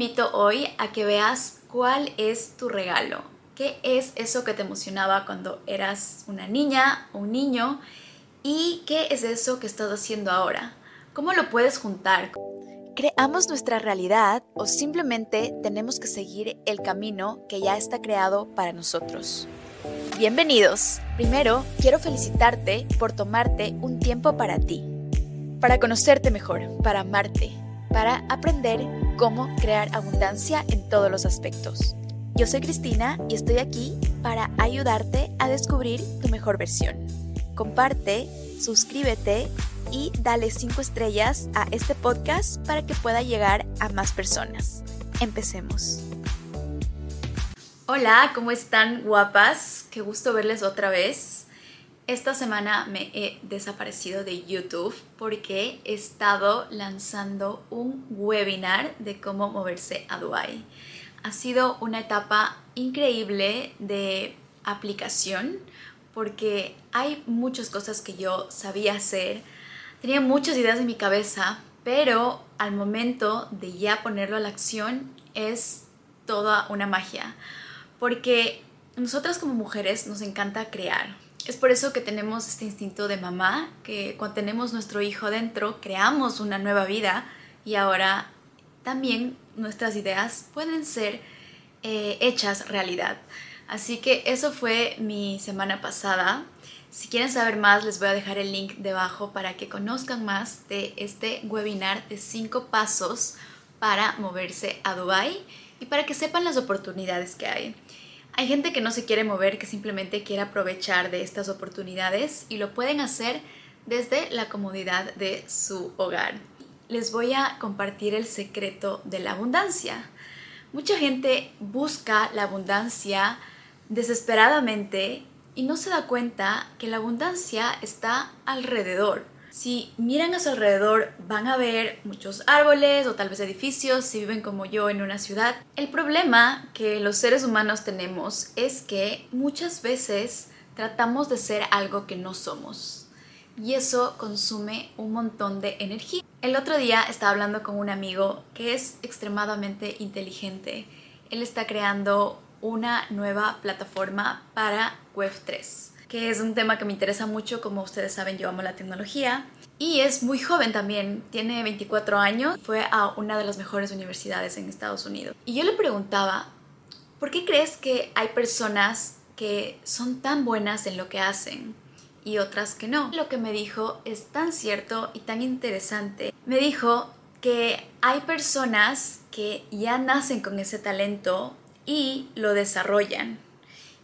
invito hoy a que veas cuál es tu regalo. ¿Qué es eso que te emocionaba cuando eras una niña o un niño? ¿Y qué es eso que estás haciendo ahora? ¿Cómo lo puedes juntar? ¿Creamos nuestra realidad o simplemente tenemos que seguir el camino que ya está creado para nosotros? Bienvenidos. Primero, quiero felicitarte por tomarte un tiempo para ti, para conocerte mejor, para amarte, para aprender cómo crear abundancia en todos los aspectos. Yo soy Cristina y estoy aquí para ayudarte a descubrir tu mejor versión. Comparte, suscríbete y dale 5 estrellas a este podcast para que pueda llegar a más personas. Empecemos. Hola, ¿cómo están guapas? Qué gusto verles otra vez. Esta semana me he desaparecido de YouTube porque he estado lanzando un webinar de cómo moverse a Dubai. Ha sido una etapa increíble de aplicación porque hay muchas cosas que yo sabía hacer, tenía muchas ideas en mi cabeza, pero al momento de ya ponerlo a la acción es toda una magia, porque nosotras como mujeres nos encanta crear. Es por eso que tenemos este instinto de mamá, que cuando tenemos nuestro hijo dentro, creamos una nueva vida y ahora también nuestras ideas pueden ser eh, hechas realidad. Así que eso fue mi semana pasada. Si quieren saber más, les voy a dejar el link debajo para que conozcan más de este webinar de 5 pasos para moverse a Dubai y para que sepan las oportunidades que hay. Hay gente que no se quiere mover, que simplemente quiere aprovechar de estas oportunidades y lo pueden hacer desde la comodidad de su hogar. Les voy a compartir el secreto de la abundancia. Mucha gente busca la abundancia desesperadamente y no se da cuenta que la abundancia está alrededor. Si miran a su alrededor van a ver muchos árboles o tal vez edificios si viven como yo en una ciudad. El problema que los seres humanos tenemos es que muchas veces tratamos de ser algo que no somos y eso consume un montón de energía. El otro día estaba hablando con un amigo que es extremadamente inteligente. Él está creando una nueva plataforma para Web3 que es un tema que me interesa mucho, como ustedes saben yo amo la tecnología. Y es muy joven también, tiene 24 años, fue a una de las mejores universidades en Estados Unidos. Y yo le preguntaba, ¿por qué crees que hay personas que son tan buenas en lo que hacen y otras que no? Lo que me dijo es tan cierto y tan interesante. Me dijo que hay personas que ya nacen con ese talento y lo desarrollan.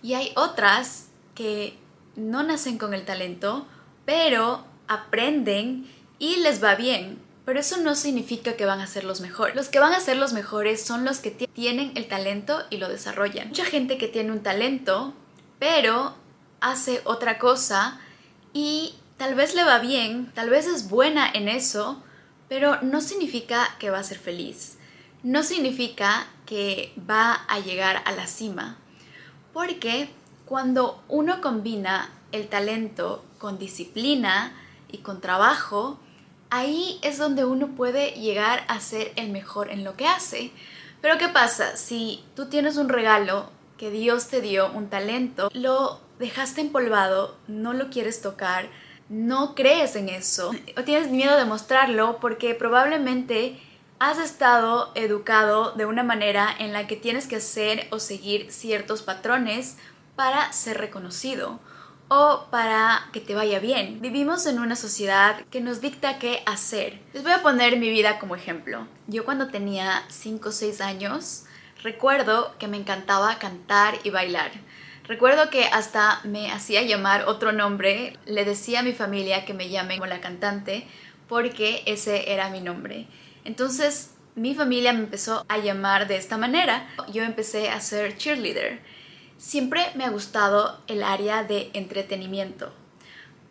Y hay otras que no nacen con el talento, pero aprenden y les va bien. Pero eso no significa que van a ser los mejores. Los que van a ser los mejores son los que tienen el talento y lo desarrollan. Mucha gente que tiene un talento, pero hace otra cosa y tal vez le va bien, tal vez es buena en eso, pero no significa que va a ser feliz. No significa que va a llegar a la cima. Porque cuando uno combina el talento con disciplina y con trabajo, ahí es donde uno puede llegar a ser el mejor en lo que hace. Pero ¿qué pasa? Si tú tienes un regalo que Dios te dio, un talento, lo dejaste empolvado, no lo quieres tocar, no crees en eso, o tienes miedo de mostrarlo porque probablemente has estado educado de una manera en la que tienes que hacer o seguir ciertos patrones para ser reconocido o para que te vaya bien. Vivimos en una sociedad que nos dicta qué hacer. Les voy a poner mi vida como ejemplo. Yo cuando tenía 5 o 6 años, recuerdo que me encantaba cantar y bailar. Recuerdo que hasta me hacía llamar otro nombre, le decía a mi familia que me llamen como la cantante porque ese era mi nombre. Entonces mi familia me empezó a llamar de esta manera. Yo empecé a ser cheerleader Siempre me ha gustado el área de entretenimiento.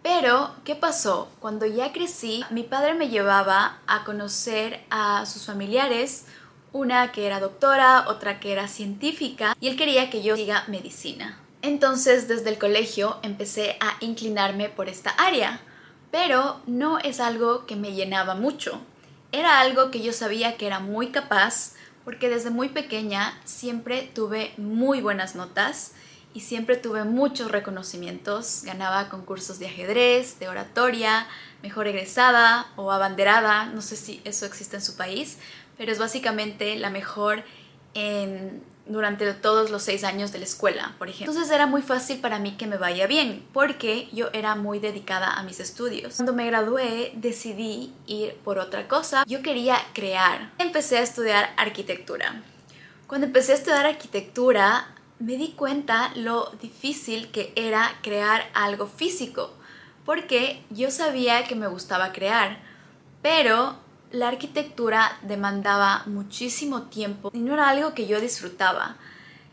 Pero, ¿qué pasó? Cuando ya crecí, mi padre me llevaba a conocer a sus familiares, una que era doctora, otra que era científica, y él quería que yo siga medicina. Entonces, desde el colegio empecé a inclinarme por esta área, pero no es algo que me llenaba mucho. Era algo que yo sabía que era muy capaz, porque desde muy pequeña siempre tuve muy buenas notas y siempre tuve muchos reconocimientos. Ganaba concursos de ajedrez, de oratoria, mejor egresada o abanderada, no sé si eso existe en su país, pero es básicamente la mejor en durante todos los seis años de la escuela, por ejemplo. Entonces era muy fácil para mí que me vaya bien, porque yo era muy dedicada a mis estudios. Cuando me gradué decidí ir por otra cosa. Yo quería crear. Empecé a estudiar arquitectura. Cuando empecé a estudiar arquitectura me di cuenta lo difícil que era crear algo físico, porque yo sabía que me gustaba crear, pero la arquitectura demandaba muchísimo tiempo y no era algo que yo disfrutaba.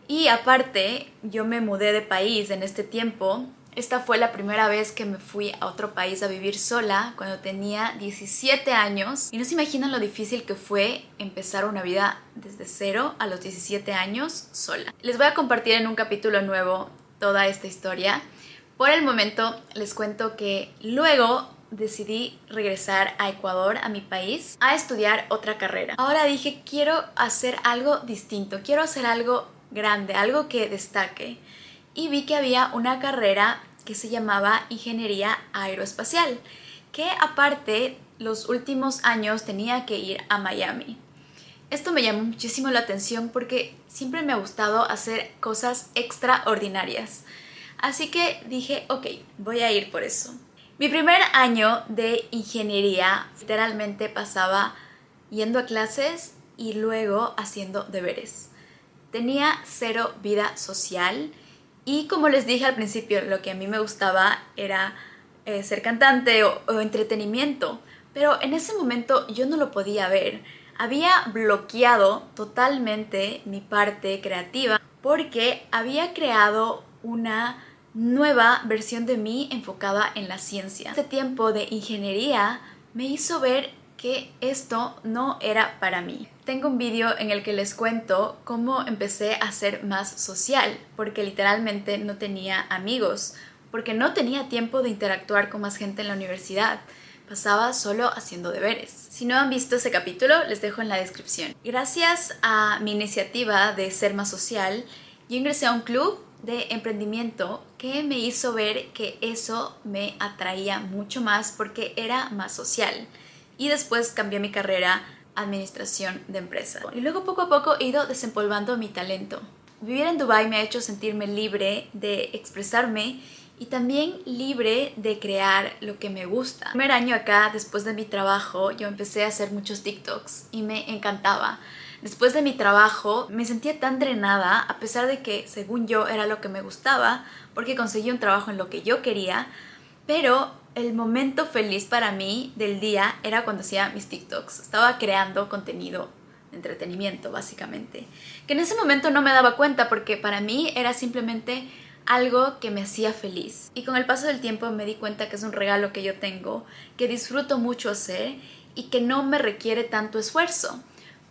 Y aparte, yo me mudé de país en este tiempo. Esta fue la primera vez que me fui a otro país a vivir sola cuando tenía 17 años. Y no se imaginan lo difícil que fue empezar una vida desde cero a los 17 años sola. Les voy a compartir en un capítulo nuevo toda esta historia. Por el momento les cuento que luego decidí regresar a Ecuador, a mi país, a estudiar otra carrera. Ahora dije, quiero hacer algo distinto, quiero hacer algo grande, algo que destaque. Y vi que había una carrera que se llamaba Ingeniería Aeroespacial, que aparte los últimos años tenía que ir a Miami. Esto me llamó muchísimo la atención porque siempre me ha gustado hacer cosas extraordinarias. Así que dije, ok, voy a ir por eso. Mi primer año de ingeniería literalmente pasaba yendo a clases y luego haciendo deberes. Tenía cero vida social y como les dije al principio, lo que a mí me gustaba era eh, ser cantante o, o entretenimiento, pero en ese momento yo no lo podía ver. Había bloqueado totalmente mi parte creativa porque había creado una nueva versión de mí enfocada en la ciencia. Este tiempo de ingeniería me hizo ver que esto no era para mí. Tengo un vídeo en el que les cuento cómo empecé a ser más social, porque literalmente no tenía amigos, porque no tenía tiempo de interactuar con más gente en la universidad. Pasaba solo haciendo deberes. Si no han visto ese capítulo, les dejo en la descripción. Gracias a mi iniciativa de ser más social, yo ingresé a un club de emprendimiento que me hizo ver que eso me atraía mucho más porque era más social. Y después cambié mi carrera a administración de empresa. Y luego poco a poco he ido desempolvando mi talento. Vivir en Dubai me ha hecho sentirme libre de expresarme y también libre de crear lo que me gusta. El primer año acá, después de mi trabajo, yo empecé a hacer muchos TikToks y me encantaba. Después de mi trabajo me sentía tan drenada, a pesar de que según yo era lo que me gustaba, porque conseguí un trabajo en lo que yo quería, pero el momento feliz para mí del día era cuando hacía mis TikToks. Estaba creando contenido entretenimiento, básicamente. Que en ese momento no me daba cuenta porque para mí era simplemente algo que me hacía feliz. Y con el paso del tiempo me di cuenta que es un regalo que yo tengo, que disfruto mucho hacer y que no me requiere tanto esfuerzo.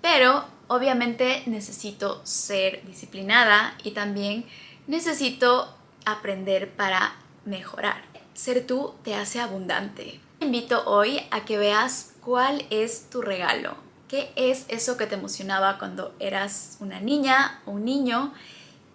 Pero obviamente necesito ser disciplinada y también necesito aprender para mejorar. Ser tú te hace abundante. Te invito hoy a que veas cuál es tu regalo. ¿Qué es eso que te emocionaba cuando eras una niña o un niño?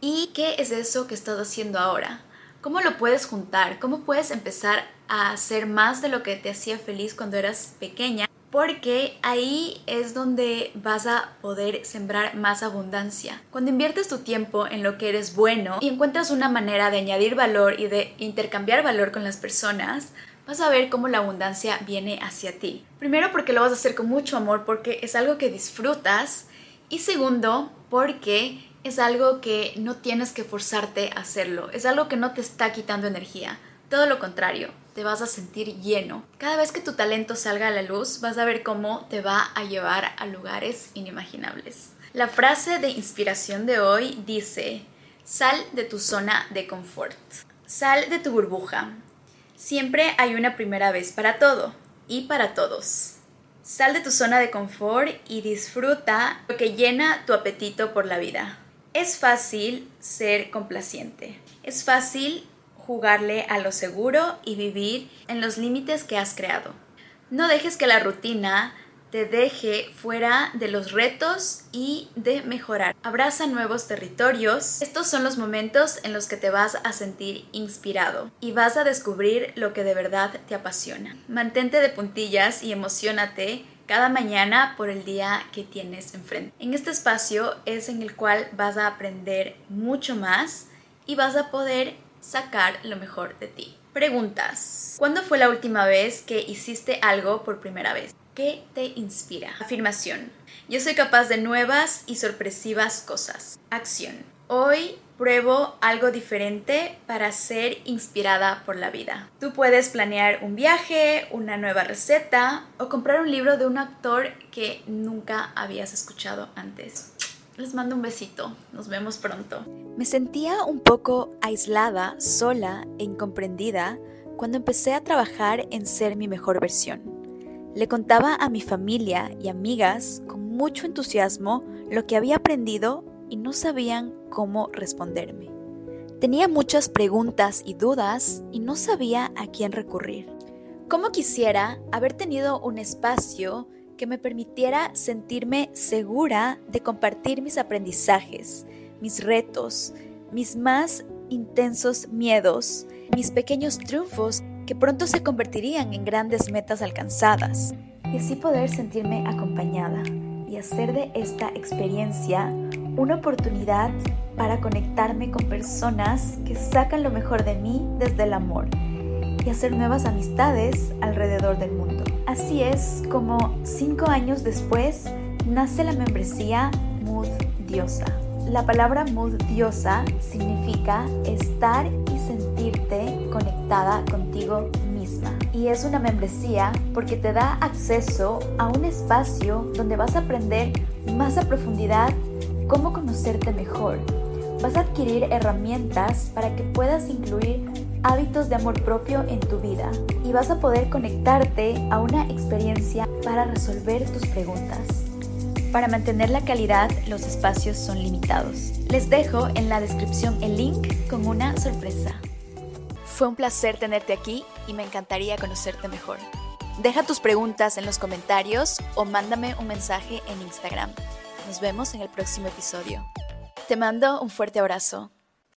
¿Y qué es eso que estás haciendo ahora? ¿Cómo lo puedes juntar? ¿Cómo puedes empezar a hacer más de lo que te hacía feliz cuando eras pequeña? Porque ahí es donde vas a poder sembrar más abundancia. Cuando inviertes tu tiempo en lo que eres bueno y encuentras una manera de añadir valor y de intercambiar valor con las personas, vas a ver cómo la abundancia viene hacia ti. Primero porque lo vas a hacer con mucho amor, porque es algo que disfrutas. Y segundo, porque es algo que no tienes que forzarte a hacerlo. Es algo que no te está quitando energía. Todo lo contrario, te vas a sentir lleno. Cada vez que tu talento salga a la luz, vas a ver cómo te va a llevar a lugares inimaginables. La frase de inspiración de hoy dice, sal de tu zona de confort. Sal de tu burbuja. Siempre hay una primera vez para todo y para todos. Sal de tu zona de confort y disfruta lo que llena tu apetito por la vida. Es fácil ser complaciente. Es fácil jugarle a lo seguro y vivir en los límites que has creado. No dejes que la rutina te deje fuera de los retos y de mejorar. Abraza nuevos territorios. Estos son los momentos en los que te vas a sentir inspirado y vas a descubrir lo que de verdad te apasiona. Mantente de puntillas y emocionate cada mañana por el día que tienes enfrente. En este espacio es en el cual vas a aprender mucho más y vas a poder sacar lo mejor de ti. Preguntas. ¿Cuándo fue la última vez que hiciste algo por primera vez? ¿Qué te inspira? Afirmación. Yo soy capaz de nuevas y sorpresivas cosas. Acción. Hoy pruebo algo diferente para ser inspirada por la vida. Tú puedes planear un viaje, una nueva receta o comprar un libro de un actor que nunca habías escuchado antes. Les mando un besito. Nos vemos pronto. Me sentía un poco aislada, sola e incomprendida cuando empecé a trabajar en ser mi mejor versión. Le contaba a mi familia y amigas con mucho entusiasmo lo que había aprendido y no sabían cómo responderme. Tenía muchas preguntas y dudas y no sabía a quién recurrir. ¿Cómo quisiera haber tenido un espacio que me permitiera sentirme segura de compartir mis aprendizajes, mis retos, mis más intensos miedos, mis pequeños triunfos que pronto se convertirían en grandes metas alcanzadas, y así poder sentirme acompañada y hacer de esta experiencia una oportunidad para conectarme con personas que sacan lo mejor de mí desde el amor y hacer nuevas amistades alrededor del mundo. Así es como cinco años después nace la membresía Mood Diosa. La palabra Mood Diosa significa estar y sentirte conectada contigo misma. Y es una membresía porque te da acceso a un espacio donde vas a aprender más a profundidad cómo conocerte mejor. Vas a adquirir herramientas para que puedas incluir hábitos de amor propio en tu vida y vas a poder conectarte a una experiencia para resolver tus preguntas. Para mantener la calidad, los espacios son limitados. Les dejo en la descripción el link con una sorpresa. Fue un placer tenerte aquí y me encantaría conocerte mejor. Deja tus preguntas en los comentarios o mándame un mensaje en Instagram. Nos vemos en el próximo episodio. Te mando un fuerte abrazo.